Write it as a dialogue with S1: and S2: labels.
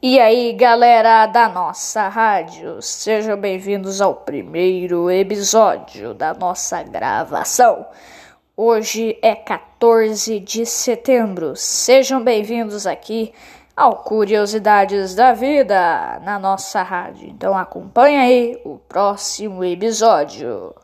S1: E aí, galera da nossa rádio, sejam bem-vindos ao primeiro episódio da nossa gravação. Hoje é 14 de setembro. Sejam bem-vindos aqui ao Curiosidades da Vida na nossa rádio. Então acompanha aí o próximo episódio.